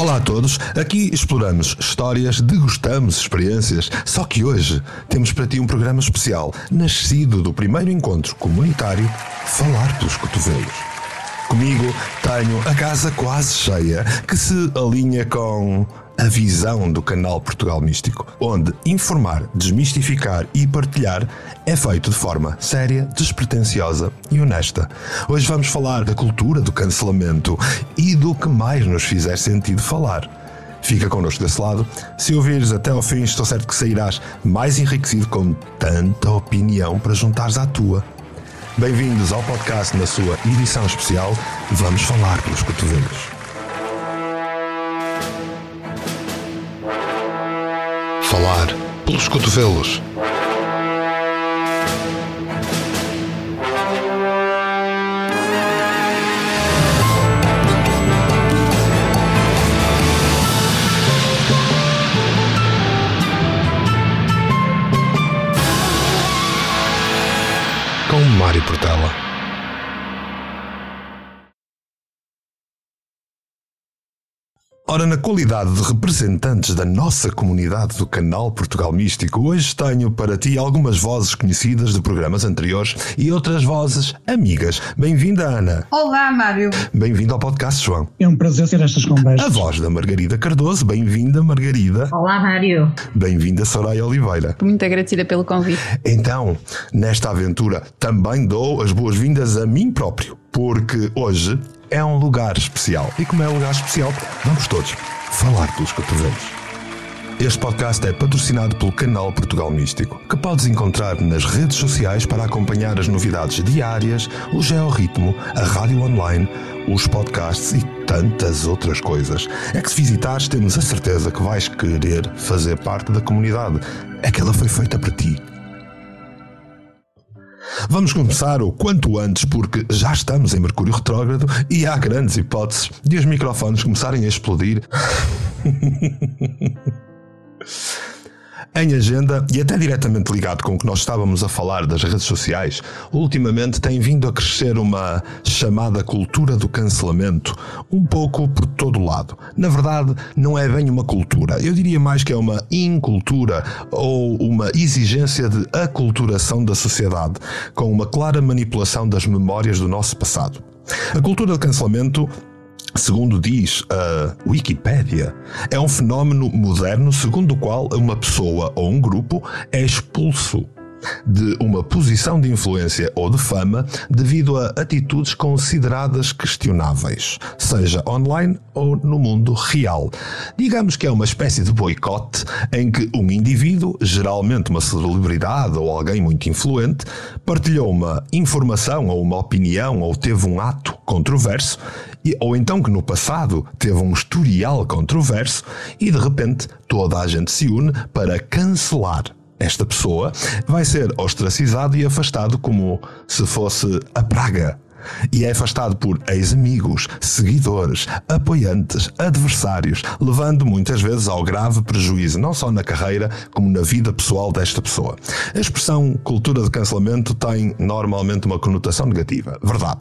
Olá a todos, aqui exploramos histórias, degustamos experiências, só que hoje temos para ti um programa especial, nascido do primeiro encontro comunitário Falar pelos Cotovelos. Comigo tenho a casa quase cheia, que se alinha com a visão do canal Portugal Místico, onde informar, desmistificar e partilhar é feito de forma séria, despretensiosa e honesta. Hoje vamos falar da cultura do cancelamento e do que mais nos fizer sentido falar. Fica connosco desse lado. Se ouvires até ao fim, estou certo que sairás mais enriquecido com tanta opinião para juntares à tua. Bem-vindos ao podcast na sua edição especial. Vamos falar pelos cotovelos. Falar pelos cotovelos. Ora, na qualidade de representantes da nossa comunidade do canal Portugal Místico, hoje tenho para ti algumas vozes conhecidas de programas anteriores e outras vozes amigas. Bem-vinda, Ana. Olá, Mário. Bem-vindo ao podcast, João. É um prazer ter estas conversas. A voz da Margarida Cardoso. Bem-vinda, Margarida. Olá, Mário. Bem-vinda, Soraya Oliveira. Muito agradecida pelo convite. Então, nesta aventura, também dou as boas-vindas a mim próprio, porque hoje é um lugar especial. E como é um lugar especial, vamos todos falar pelos cotovelos. Este podcast é patrocinado pelo canal Portugal Místico, que podes encontrar nas redes sociais para acompanhar as novidades diárias, o georritmo, a rádio online, os podcasts e tantas outras coisas. É que se visitares, temos a certeza que vais querer fazer parte da comunidade. É que ela foi feita para ti Vamos começar o quanto antes, porque já estamos em Mercúrio Retrógrado e há grandes hipóteses de os microfones começarem a explodir. Em agenda, e até diretamente ligado com o que nós estávamos a falar das redes sociais, ultimamente tem vindo a crescer uma chamada cultura do cancelamento, um pouco por todo lado. Na verdade, não é bem uma cultura, eu diria mais que é uma incultura ou uma exigência de aculturação da sociedade, com uma clara manipulação das memórias do nosso passado. A cultura do cancelamento Segundo diz a Wikipédia, é um fenómeno moderno segundo o qual uma pessoa ou um grupo é expulso de uma posição de influência ou de fama devido a atitudes consideradas questionáveis, seja online ou no mundo real. Digamos que é uma espécie de boicote em que um indivíduo, geralmente uma celebridade ou alguém muito influente, partilhou uma informação ou uma opinião ou teve um ato controverso, ou então que no passado teve um historial controverso e de repente toda a gente se une para cancelar esta pessoa vai ser ostracizado e afastado como se fosse a praga. E é afastado por ex-amigos, seguidores, apoiantes, adversários, levando muitas vezes ao grave prejuízo, não só na carreira, como na vida pessoal desta pessoa. A expressão cultura de cancelamento tem normalmente uma conotação negativa, verdade.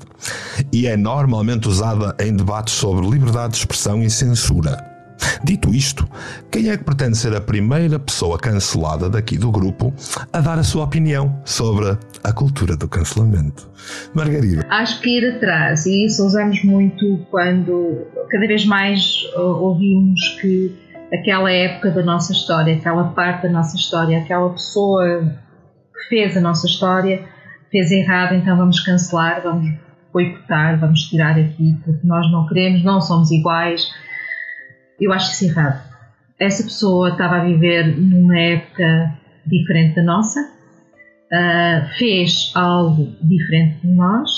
E é normalmente usada em debates sobre liberdade de expressão e censura. Dito isto, quem é que pretende ser a primeira pessoa cancelada daqui do grupo a dar a sua opinião sobre a cultura do cancelamento? Margarida. Acho que ir atrás, e isso usamos muito quando cada vez mais ouvimos que aquela época da nossa história, aquela parte da nossa história, aquela pessoa que fez a nossa história fez errado, então vamos cancelar, vamos boicotar, vamos tirar aqui, porque nós não queremos, não somos iguais eu acho isso errado. Essa pessoa estava a viver numa época diferente da nossa, uh, fez algo diferente de nós,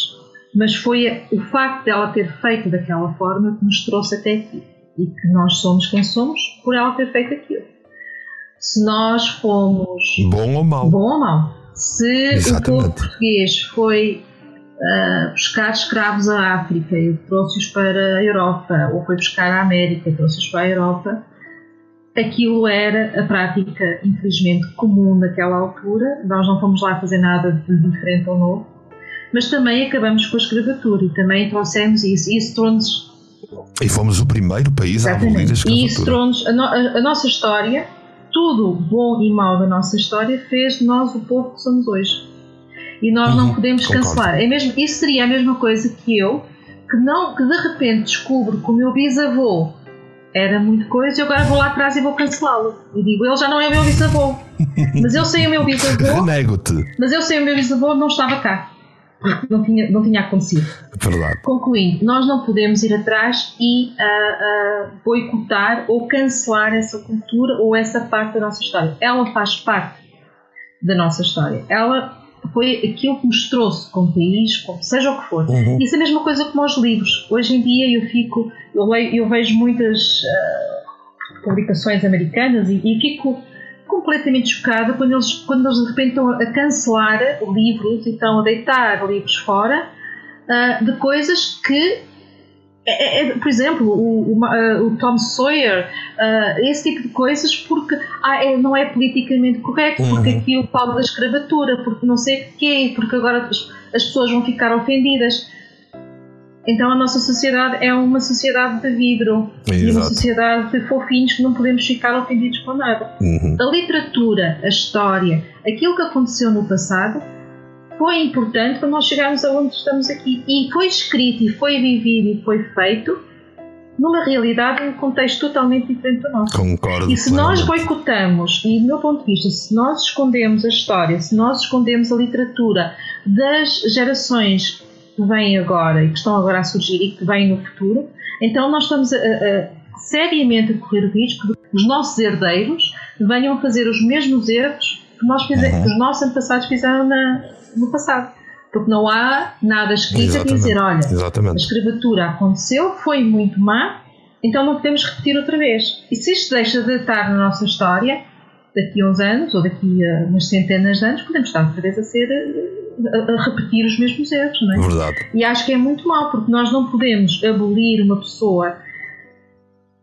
mas foi o facto dela ter feito daquela forma que nos trouxe até aqui e que nós somos quem somos por ela ter feito aquilo. Se nós fomos. Bom ou mau? Bom ou mau. Se Exatamente. o povo português foi uh, buscar escravos à África e trouxe-os para a Europa, ou foi buscar a América e trouxe-os para a Europa, aquilo era a prática, infelizmente, comum naquela altura. Nós não fomos lá fazer nada de diferente ou novo, mas também acabamos com a escravatura e também trouxemos isso. E isso trouxe E fomos o primeiro país Exatamente. a abolir a escravatura. E isso trouxe a, no, a, a, nossa história, tudo bom e mau da nossa história, fez de nós o povo que somos hoje. E nós uhum, não podemos concordo. cancelar. É mesmo, isso seria a mesma coisa que eu, que, não, que de repente descubro que o meu bisavô era muito coisa e agora vou lá atrás e vou cancelá-lo. E digo, ele já não é meu bisavô. Mas eu sei o meu bisavô. Renego-te. Mas eu sei o meu bisavô não estava cá. Não tinha, não tinha acontecido. Verdade. Concluindo, nós não podemos ir atrás e uh, uh, boicotar ou cancelar essa cultura ou essa parte da nossa história. Ela faz parte da nossa história. Ela foi aquilo que nos trouxe como país, como seja o que for. Uhum. Isso é a mesma coisa como os livros. Hoje em dia eu fico, eu, leio, eu vejo muitas uh, publicações americanas e, e, fico completamente chocada quando eles, quando eles de repente estão a cancelar livros e estão a deitar livros fora uh, de coisas que é, é, por exemplo, o, o, uh, o Tom Sawyer, uh, esse tipo de coisas, porque ah, é, não é politicamente correto, porque uhum. aquilo fala da escravatura, porque não sei o quê, porque agora as, as, pessoas vão ficar ofendidas. Então a nossa sociedade é uma sociedade de vidro Exato. e uma sociedade de fofinhos que não podemos ficar ofendidos com nada. Uhum. A literatura, a história, aquilo que aconteceu no passado foi importante para nós chegarmos aonde estamos aqui. E foi escrito, e foi vivido, e foi feito numa realidade, num contexto totalmente diferente do nosso. Concordo. E se nós boicotamos, e do meu ponto de vista, se nós escondemos a história, se nós escondemos a literatura das gerações que vêm agora e que estão agora a surgir e que vêm no futuro, então nós estamos a, a, a seriamente a correr o risco de que os nossos herdeiros venham fazer os mesmos erros que, nós fizemos, uhum. os nossos antepassados fizeram na, no passado. Porque não há nada escrito a dizer, olha, Exatamente. a escravatura aconteceu, foi muito má, então não podemos repetir outra vez. E se isto deixa de estar na nossa história, daqui a uns anos, ou daqui a umas centenas de anos, podemos estar outra vez a ser a, a, repetir os mesmos erros, não é? Verdade. E acho que é muito mal, porque nós não podemos abolir uma pessoa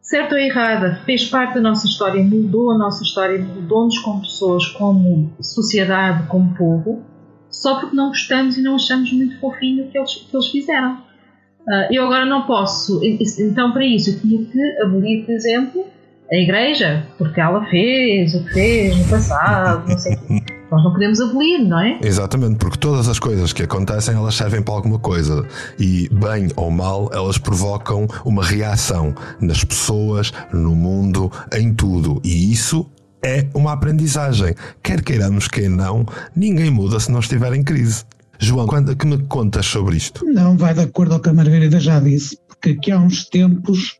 certa ou errada, fez parte da nossa história, mudou a nossa história, mudou-nos como pessoas, como sociedade, como povo, só porque não gostamos e não achamos muito fofinho o que eles, que eles fizeram. Uh, eu agora não posso, então para isso eu tinha que abolir, por exemplo, a igreja, porque ela fez o que fez no passado, não sei o quê. Nós não podemos abolir, não é? Exatamente, porque todas as coisas que acontecem elas servem para alguma coisa e, bem ou mal, elas provocam uma reação nas pessoas, no mundo, em tudo. E isso é uma aprendizagem. Quer queiramos, quer não, ninguém muda se não estiver em crise. João, quando que me contas sobre isto? Não, vai de acordo ao que a Margarida já disse, porque aqui há uns tempos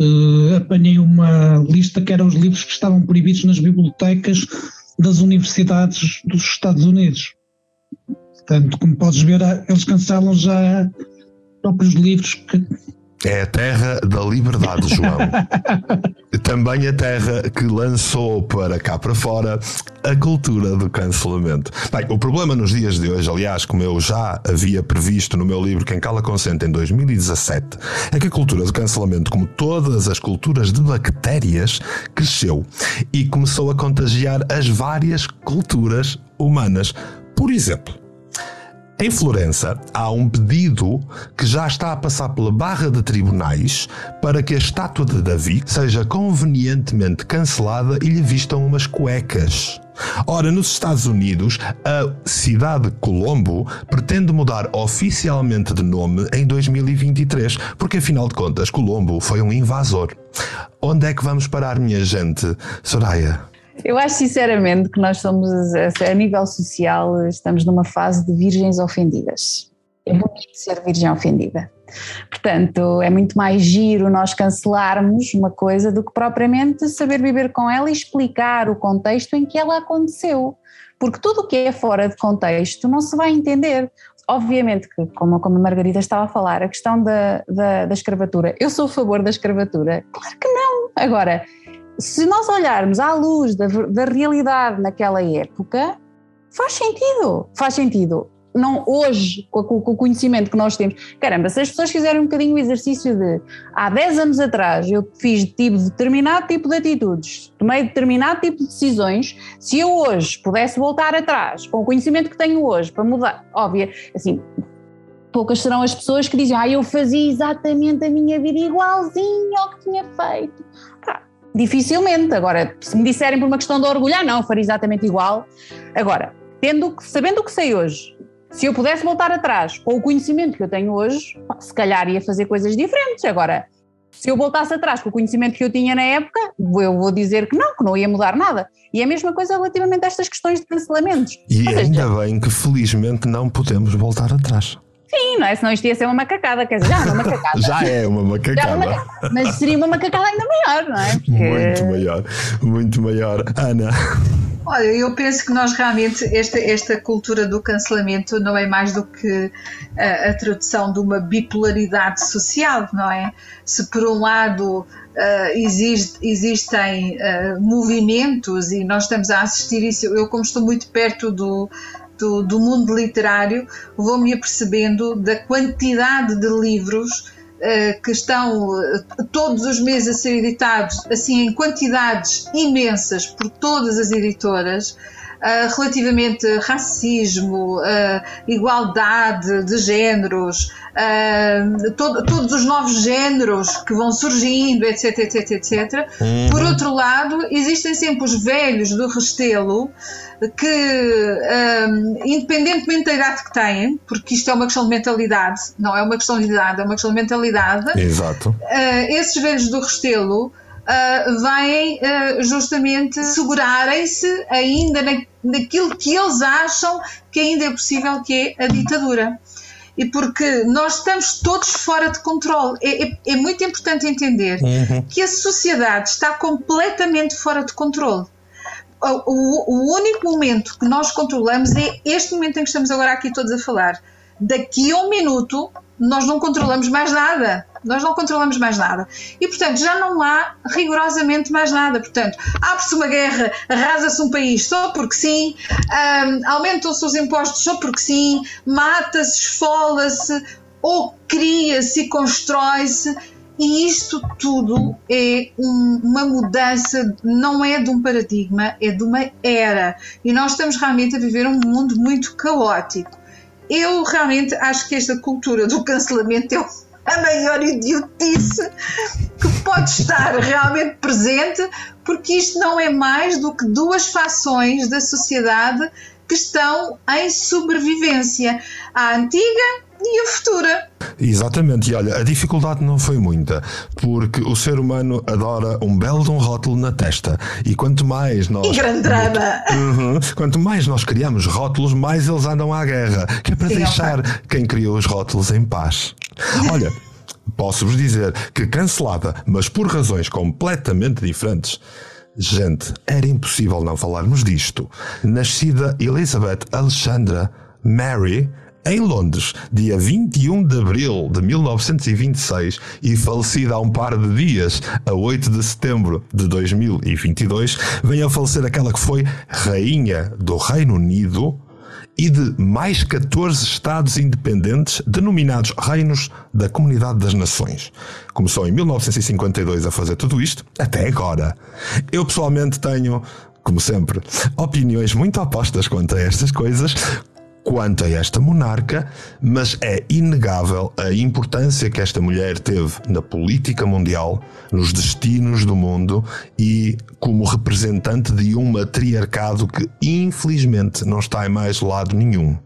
uh, apanhei uma lista que eram os livros que estavam proibidos nas bibliotecas das universidades dos Estados Unidos. Portanto, como podes ver, eles cancelam já próprios livros que é a terra da liberdade, João. Também a terra que lançou para cá para fora a cultura do cancelamento. Bem, o problema nos dias de hoje, aliás, como eu já havia previsto no meu livro Quem Cala Consente em 2017, é que a cultura do cancelamento, como todas as culturas de bactérias, cresceu e começou a contagiar as várias culturas humanas. Por exemplo, em Florença, há um pedido que já está a passar pela barra de tribunais para que a estátua de Davi seja convenientemente cancelada e lhe vistam umas cuecas. Ora, nos Estados Unidos, a cidade de Colombo pretende mudar oficialmente de nome em 2023, porque afinal de contas, Colombo foi um invasor. Onde é que vamos parar, minha gente? Soraya? Eu acho sinceramente que nós somos, a nível social, estamos numa fase de virgens ofendidas. É muito ser virgem ofendida. Portanto, é muito mais giro nós cancelarmos uma coisa do que propriamente saber viver com ela e explicar o contexto em que ela aconteceu. Porque tudo o que é fora de contexto não se vai entender. Obviamente que, como, como a Margarida estava a falar, a questão da, da, da escravatura, eu sou a favor da escravatura? Claro que não. Agora, se nós olharmos à luz da, da realidade naquela época, faz sentido, faz sentido. Não hoje, com, o conhecimento que nós temos. Caramba, se as pessoas fizerem um bocadinho o exercício de há 10 anos atrás eu fiz tive determinado tipo de atitudes, tomei determinado tipo de decisões, se eu hoje pudesse voltar atrás, com o conhecimento que tenho hoje, para mudar, óbvio, assim, poucas serão as pessoas que dizem, ah, eu fazia exatamente a minha vida igualzinho ao que tinha feito. Dificilmente. Agora, se me disserem por uma questão de orgulho, ah, não, faria exatamente igual. Agora, tendo, sabendo o que sei hoje, se eu pudesse voltar atrás com o conhecimento que eu tenho hoje, se calhar ia fazer coisas diferentes. Agora, se eu voltasse atrás com o conhecimento que eu tinha na época, eu vou dizer que não, que não ia mudar nada. E é a mesma coisa relativamente a estas questões de cancelamentos. E seja, ainda bem que felizmente não podemos voltar atrás. Sim, não é? Senão isto ia ser uma macacada, quer dizer, já é uma macacada. já é uma macacada. É uma macacada. Mas seria uma macacada ainda maior, não é? Porque... Muito maior, muito maior. Ana. Olha, eu penso que nós realmente, esta, esta cultura do cancelamento não é mais do que a, a tradução de uma bipolaridade social, não é? Se por um lado uh, existe, existem uh, movimentos e nós estamos a assistir isso, eu como estou muito perto do, do, do mundo literário, vou-me apercebendo da quantidade de livros uh, que estão uh, todos os meses a ser editados, assim, em quantidades imensas por todas as editoras. Uh, relativamente a racismo, igualdade de géneros, uh, todo, todos os novos géneros que vão surgindo, etc, etc, etc. Uhum. Por outro lado, existem sempre os velhos do Restelo que, um, independentemente da idade que têm, porque isto é uma questão de mentalidade, não é uma questão de idade, é uma questão de mentalidade. Exato. Uh, esses velhos do Restelo uh, vêm uh, justamente segurarem-se ainda na, naquilo que eles acham que ainda é possível, que é a ditadura e porque nós estamos todos fora de controle. É, é, é muito importante entender uhum. que a sociedade está completamente fora de controle o, o único momento que nós controlamos é este momento em que estamos agora aqui todos a falar. Daqui a um minuto nós não controlamos mais nada. Nós não controlamos mais nada. E, portanto, já não há rigorosamente mais nada. Portanto, abre-se uma guerra, arrasa-se um país só porque sim, um, aumentam-se os impostos só porque sim, mata-se, esfola-se, ou cria-se e constrói-se e isto tudo é um, uma mudança, não é de um paradigma, é de uma era. E nós estamos realmente a viver um mundo muito caótico. Eu realmente acho que esta cultura do cancelamento é a maior idiotice que pode estar realmente presente, porque isto não é mais do que duas fações da sociedade que estão em sobrevivência. A antiga e a futura. Exatamente, e olha, a dificuldade não foi muita, porque o ser humano adora um belo de um rótulo na testa. E quanto mais nós. E grande drama! Uhum, quanto mais nós criamos rótulos, mais eles andam à guerra. Que é para Sim, deixar okay. quem criou os rótulos em paz. Olha. Posso-vos dizer que cancelada, mas por razões completamente diferentes. Gente, era impossível não falarmos disto. Nascida Elizabeth Alexandra Mary em Londres, dia 21 de abril de 1926 e falecida há um par de dias, a 8 de setembro de 2022, vem a falecer aquela que foi Rainha do Reino Unido e de mais 14 Estados independentes denominados Reinos da Comunidade das Nações. Começou em 1952 a fazer tudo isto, até agora. Eu pessoalmente tenho como sempre, opiniões muito opostas quanto a estas coisas, quanto a esta monarca, mas é inegável a importância que esta mulher teve na política mundial, nos destinos do mundo e como representante de um matriarcado que infelizmente não está em mais lado nenhum.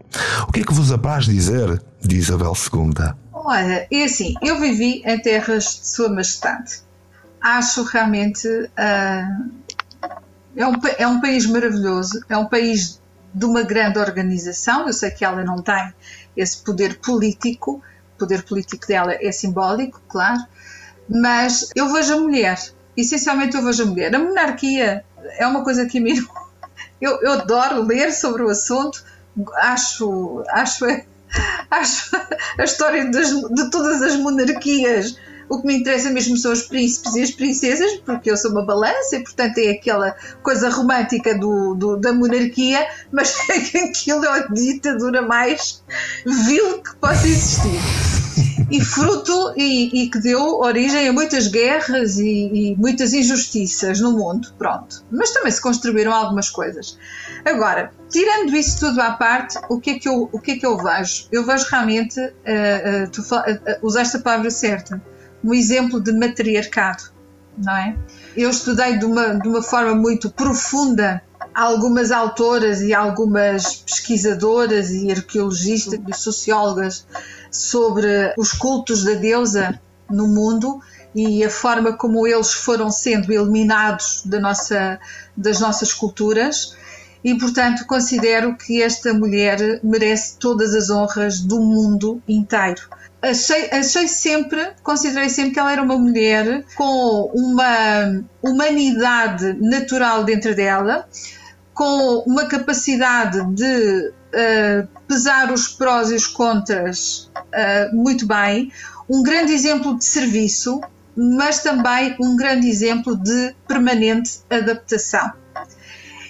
O que é que vos apraz dizer de Isabel II? Olha, é assim, eu vivi em terras de Sua Majestade. Acho realmente. Uh, é, um, é um país maravilhoso, é um país de uma grande organização. Eu sei que ela não tem esse poder político, o poder político dela é simbólico, claro, mas eu vejo a mulher, essencialmente eu vejo a mulher. A monarquia é uma coisa que me. Eu, eu adoro ler sobre o assunto, acho, acho, acho a história de todas as monarquias o que me interessa mesmo são os príncipes e as princesas, porque eu sou uma balança e, portanto, é aquela coisa romântica do, do da monarquia, mas aquilo é a ditadura mais vil que possa existir. e fruto e, e, que deu origem a muitas guerras e, e, muitas injustiças no mundo, pronto. Mas também se construíram algumas coisas. Agora, tirando isso tudo à parte, o que é que eu, o que é que eu vejo? Eu vejo realmente, uh, uh, tu uh, usaste a palavra certa, um exemplo de matriarcado, não é? Eu estudei de uma, de uma forma muito profunda algumas autoras e algumas pesquisadoras e arqueologistas e sociólogas sobre os cultos da deusa no mundo e a forma como eles foram sendo eliminados da nossa, das nossas culturas. E, portanto, considero que esta mulher merece todas as honras do mundo inteiro. Achei, achei sempre, considerei sempre que ela era uma mulher com uma humanidade natural dentro dela, com uma capacidade de uh, pesar os prós e os contras uh, muito bem, um grande exemplo de serviço, mas também um grande exemplo de permanente adaptação.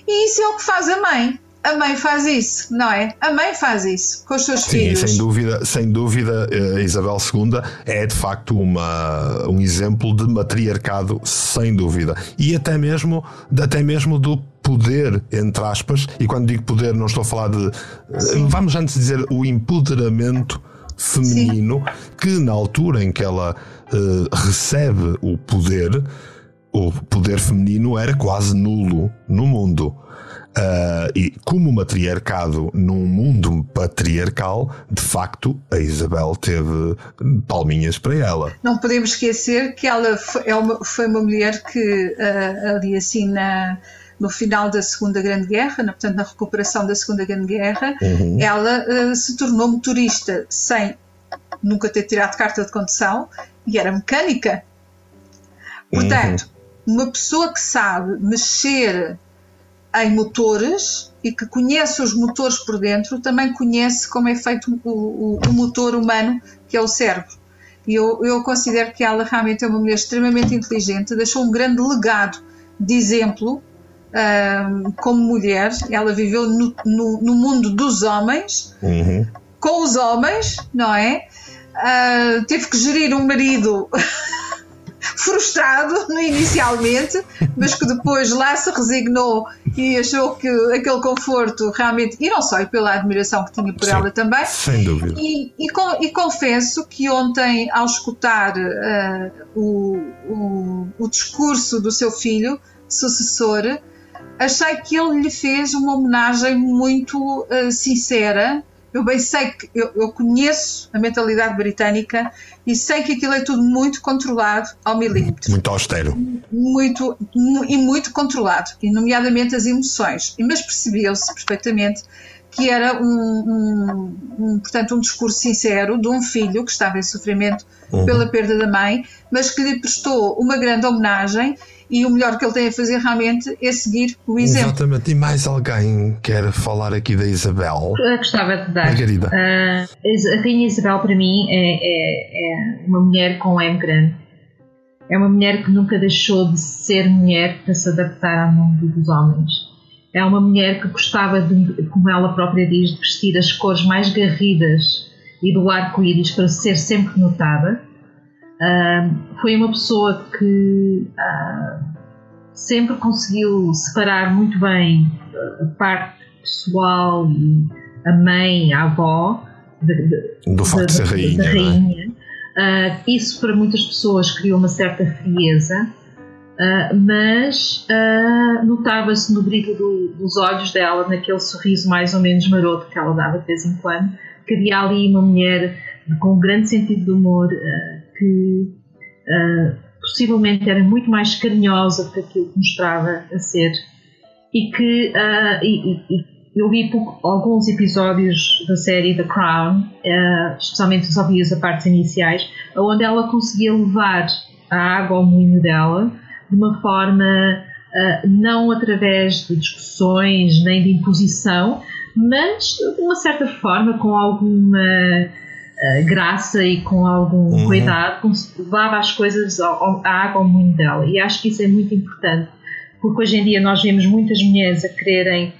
E isso é o que faz a mãe. A mãe faz isso, não é? A mãe faz isso com os seus Sim, filhos. Sem dúvida, sem dúvida, eh, Isabel II é de facto uma, um exemplo de matriarcado, sem dúvida. E até mesmo, até mesmo do poder, entre aspas, e quando digo poder não estou a falar de, Sim. vamos antes dizer, o empoderamento feminino, Sim. que na altura em que ela uh, recebe o poder, o poder feminino era quase nulo no mundo. Uh, e como matriarcado num mundo patriarcal, de facto, a Isabel teve palminhas para ela. Não podemos esquecer que ela foi, é uma, foi uma mulher que, uh, ali assim, na, no final da Segunda Grande Guerra, na, portanto, na recuperação da Segunda Grande Guerra, uhum. ela uh, se tornou motorista sem nunca ter tirado carta de condução e era mecânica. Portanto, uhum. uma pessoa que sabe mexer em motores e que conhece os motores por dentro, também conhece como é feito o, o, o motor humano, que é o cérebro. E eu, eu considero que ela realmente é uma mulher extremamente inteligente, deixou um grande legado de exemplo um, como mulher. Ela viveu no, no, no mundo dos homens, uhum. com os homens, não é? Uh, teve que gerir um marido frustrado inicialmente, mas que depois lá se resignou e achou que aquele conforto realmente, e não só, e pela admiração que tinha por Sim, ela também. Sem dúvida. E, e, e confesso que ontem, ao escutar uh, o, o, o discurso do seu filho, sucessor, achei que ele lhe fez uma homenagem muito uh, sincera eu bem sei que eu, eu, conheço a mentalidade britânica e sei que aquilo é tudo muito controlado ao milímetro. Muito austero. Muito, e muito controlado, e nomeadamente as emoções. Mas percebeu-se perfeitamente que era um, um, um, portanto, um discurso sincero de um filho que estava em sofrimento uhum. pela perda da mãe, mas que lhe prestou uma grande homenagem e o melhor que ele tem a fazer realmente é seguir o exemplo. Exatamente. E mais alguém quer falar aqui da Isabel? Eu gostava de dar. Margarida. Uh, a Rainha Isabel, para mim, é, é, é uma mulher com M grande. É uma mulher que nunca deixou de ser mulher para se adaptar ao mundo dos homens. É uma mulher que gostava, de, como ela própria diz, de vestir as cores mais garridas e do arco-íris para ser sempre notada Uh, foi uma pessoa que uh, sempre conseguiu separar muito bem a parte pessoal e a mãe, a avó de, de, do facto de, ser rainha. Da é? rainha. É? Uh, isso para muitas pessoas criou uma certa frieza, mas notava-se no brilho do, dos olhos dela, naquele sorriso mais ou menos maroto que ela dava de vez em quando, que havia ali uma mulher com um grande sentido de humor que uh, possivelmente era muito mais carinhosa que aquilo que mostrava a ser. E que uh, e, e, eu vi alguns episódios da série The Crown, uh, especialmente os ouvidos a partes iniciais, onde ela conseguia levar a água ao moinho dela de uma forma não através de discussões nem de imposição, mas de uma certa forma com alguma uh, graça e com algum uhum. cuidado, como se levava as coisas ao, à água ao mundo dela. E acho que isso é muito importante, porque hoje em dia nós vemos muitas mulheres a quererem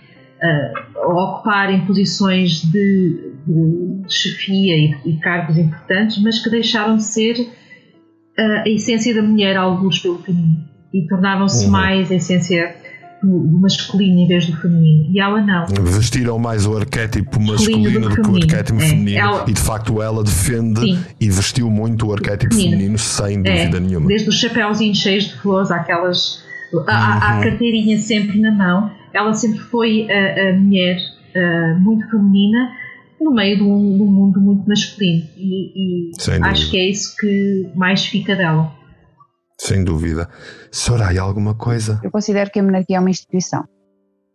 uh, ocuparem posições de, de chefia e, e, cargos importantes, mas que deixaram de ser uh, a essência da mulher, alguns pelo caminho, e tornaram-se uhum. mais a essência do, do, masculino em vez do feminino. E ela não. Vestiram mais o arquétipo masculino, do, do, que o arquétipo é. feminino. Ela... E de facto ela defende Sim. e vestiu muito o arquétipo feminino, feminino sem dúvida é. nenhuma. Desde os chapéuzinhos cheios de flores, aquelas. A, uhum. carteirinha sempre na mão, ela sempre foi a, a mulher uh, muito feminina no meio de um, de um mundo muito masculino. E, e acho que é isso que mais fica dela. Sem dúvida. Soraya, alguma coisa? Eu considero que a monarquia é uma instituição.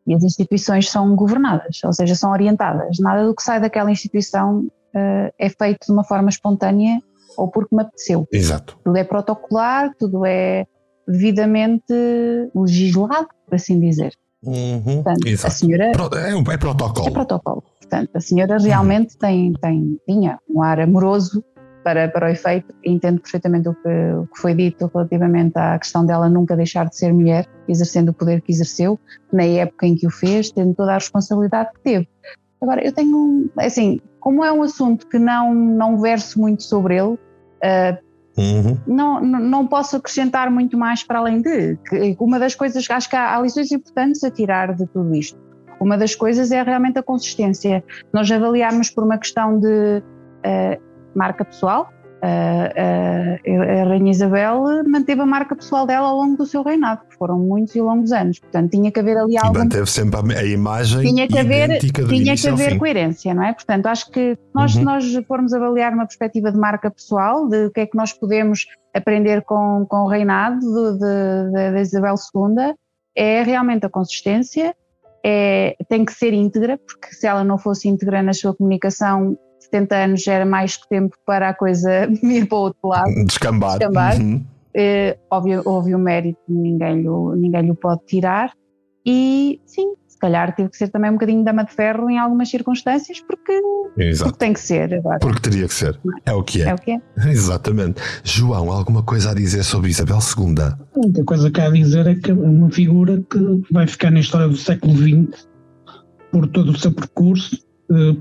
E as instituições são governadas, ou seja, são orientadas. Nada do que sai daquela instituição uh, é feito de uma forma espontânea ou porque me apeteceu. Exato. Tudo é protocolar, tudo é devidamente legislado, por assim dizer. Uhum, Portanto, exato. a senhora. É, é protocolo. É protocolo. Portanto, a senhora realmente uhum. tem, tem, tinha um ar amoroso para, para o efeito, entendo perfeitamente o que, o que foi dito relativamente à questão dela nunca deixar de ser mulher, exercendo o poder que exerceu, na época em que o fez, tendo toda a responsabilidade que teve. Agora, eu tenho, assim, como é um assunto que não, não verso muito sobre ele, uh, Uhum. Não, não posso acrescentar muito mais para além de que uma das coisas, acho que há, há, lições importantes a tirar de tudo isto. Uma das coisas é realmente a consistência. Nós avaliarmos por uma questão de uh, marca pessoal. a Rainha Isabel manteve a marca pessoal dela ao longo do seu reinado, que foram muitos e longos anos. Portanto, tinha que haver ali algo. Manteve sempre a imagem tinha que haver, Tinha que haver coerência, não é? Portanto, acho que nós, uhum. se nós formos avaliar uma perspectiva de marca pessoal, de o que é que nós podemos aprender com, com o reinado de Isabel II, é realmente a consistência, é, tem que ser íntegra, porque se ela não fosse íntegra na sua comunicação, 70 anos era mais que tempo para a coisa ir para o outro lado. Descambar. Descambar. Uhum. Uh, óbvio, houve o mérito, ninguém lhe, ninguém lhe pode tirar. E sim, se calhar teve que ser também um bocadinho dama de ferro em algumas circunstâncias, porque, porque tem que ser agora. Porque teria que ser. É o que é. É o que é. Exatamente. João, alguma coisa a dizer sobre Isabel II? A única coisa que há a dizer é que é uma figura que vai ficar na história do século XX por todo o seu percurso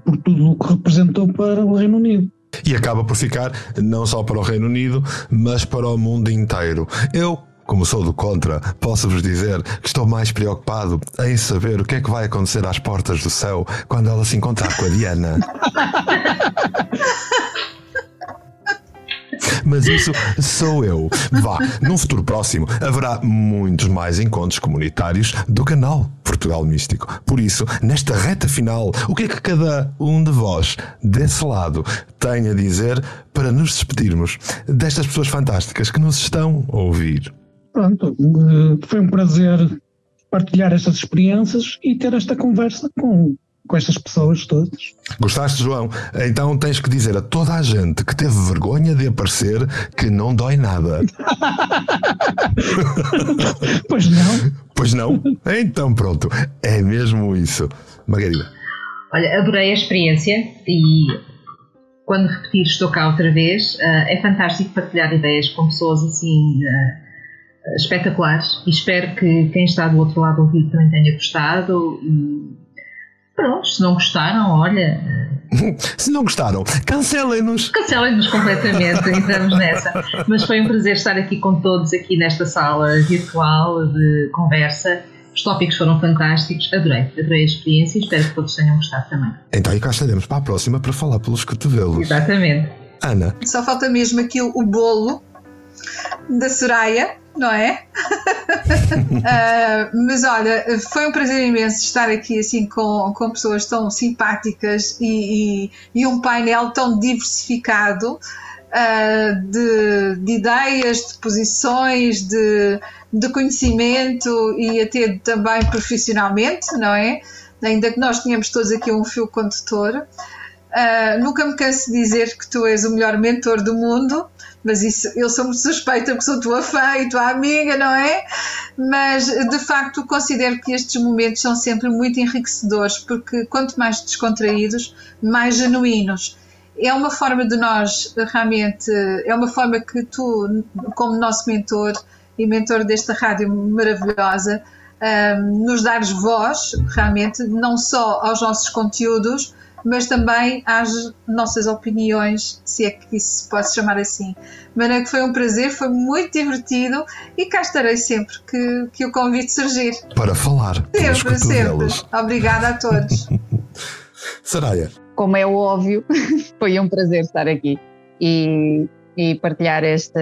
por tudo o que representou para o Reino Unido. E acaba por ficar não só para o Reino Unido, mas para o mundo inteiro. Eu como sou do contra, posso-vos dizer que estou mais preocupado em saber o que é que vai acontecer às portas do céu quando ela se encontrar com a Diana. Mas isso sou eu. Vá, num futuro próximo haverá muitos mais encontros comunitários do canal Portugal Místico. Por isso, nesta reta final, o que é que cada um de vós desse lado tem a dizer para nos despedirmos destas pessoas fantásticas que nos estão a ouvir? Pronto, eh, foi um prazer partilhar estas experiências e ter esta conversa com com estas pessoas todas. Gostaste, João? Então tens que dizer a toda a gente que teve vergonha de aparecer que não dói nada. pois não. Pois não? Então pronto, é mesmo isso. Margarida. Olha, adorei a experiência e quando repetir estou cá outra vez. Eh, é fantástico partilhar ideias com pessoas assim eh, espetaculares e espero que quem está do outro lado do ouvido também tenha gostado e Pronto, se não gostaram, olha. se não gostaram, cancelem-nos. Cancelem-nos completamente, entramos nessa. Mas foi um prazer estar aqui com todos, aqui nesta sala virtual de conversa. Os tópicos foram fantásticos, adorei, adorei a experiência e espero que todos tenham gostado também. Então, e cá estaremos para a próxima para falar pelos cotovelos. Exatamente. Ana. Só falta mesmo aqui o bolo da Soraya não é? uh, mas olha, foi um prazer imenso estar aqui assim com, com pessoas tão simpáticas e, e, e um painel tão diversificado uh, de, de, ideias, de posições, de, de conhecimento e até também profissionalmente, não é? Ainda que nós tenhamos todos aqui um fio condutor. Uh, nunca me canso de dizer que tu és o melhor mentor do mundo mas isso eu sou muito suspeita porque sou tua fã e tua amiga, não é? Mas de facto considero que estes momentos são sempre muito enriquecedores porque quanto mais descontraídos, mais genuínos. É uma forma de nós realmente, é uma forma que tu, como nosso mentor e mentor desta rádio maravilhosa, um, nos dares voz, realmente, não só aos nossos conteúdos, mas também às nossas opiniões, se é que isso se pode chamar assim. De maneira que foi um prazer, foi muito divertido e cá estarei sempre que, que o convite surgir. Para falar. Sempre, sempre. Obrigada a todos. Saraya. Como é óbvio, foi um prazer estar aqui e, e partilhar esta,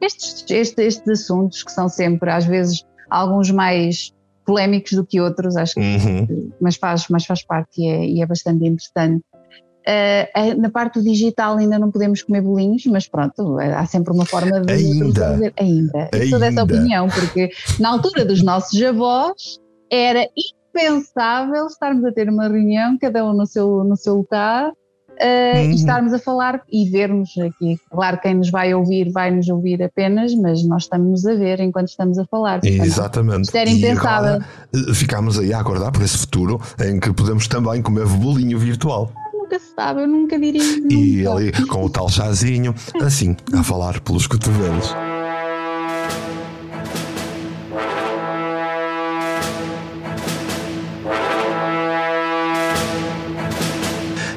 estes, estes, estes assuntos que são sempre, às vezes, alguns mais polémicos do que outros, acho que, uhum. mas, faz, mas faz parte e é, e é bastante interessante. Uh, na parte do digital ainda não podemos comer bolinhos, mas pronto, há sempre uma forma de ainda, fazer. Ainda. Eu sou dessa opinião, porque na altura dos nossos avós era impensável estarmos a ter uma reunião, cada um no seu, no seu lugar, uh, uhum. e estarmos a falar e vermos aqui. Claro, quem nos vai ouvir vai nos ouvir apenas, mas nós estamos a ver enquanto estamos a falar. Exatamente. Isto era impensável. Eh, ficámos aí a acordar por esse futuro em que podemos também comer bolinho virtual nunca se sabe, eu nunca diria. Nunca. E ali com o tal chazinho, assim, a falar pelos cotovelos.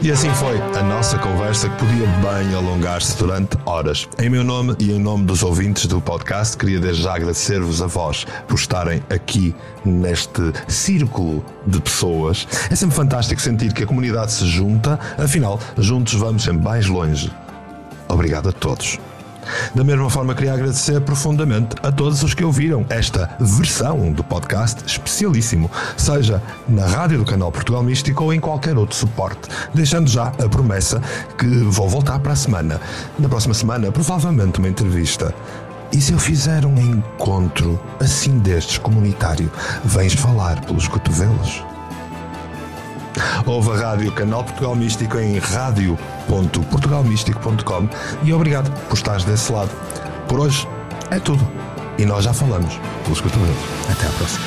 E assim foi a nossa conversa que podia bem alongar-se durante horas. Em meu nome e em nome dos ouvintes do podcast, queria desde já agradecer-vos a vós por estarem aqui neste círculo de pessoas. É sempre fantástico sentir que a comunidade se junta, afinal, juntos vamos sempre mais longe. Obrigado a todos. Da mesma forma, queria agradecer profundamente a todos os que ouviram esta versão do podcast especialíssimo, seja na rádio do canal Portugal Místico ou em qualquer outro suporte, deixando já a promessa que vou voltar para a semana. Na próxima semana, provavelmente uma entrevista. E se eu fizer um encontro assim destes comunitário, vens falar pelos cotovelos? Ouve a rádio Canal Portugal Místico em rádio.portugalmístico.com e obrigado por estares desse lado. Por hoje é tudo. E nós já falamos pelos cotovelos. Até à próxima.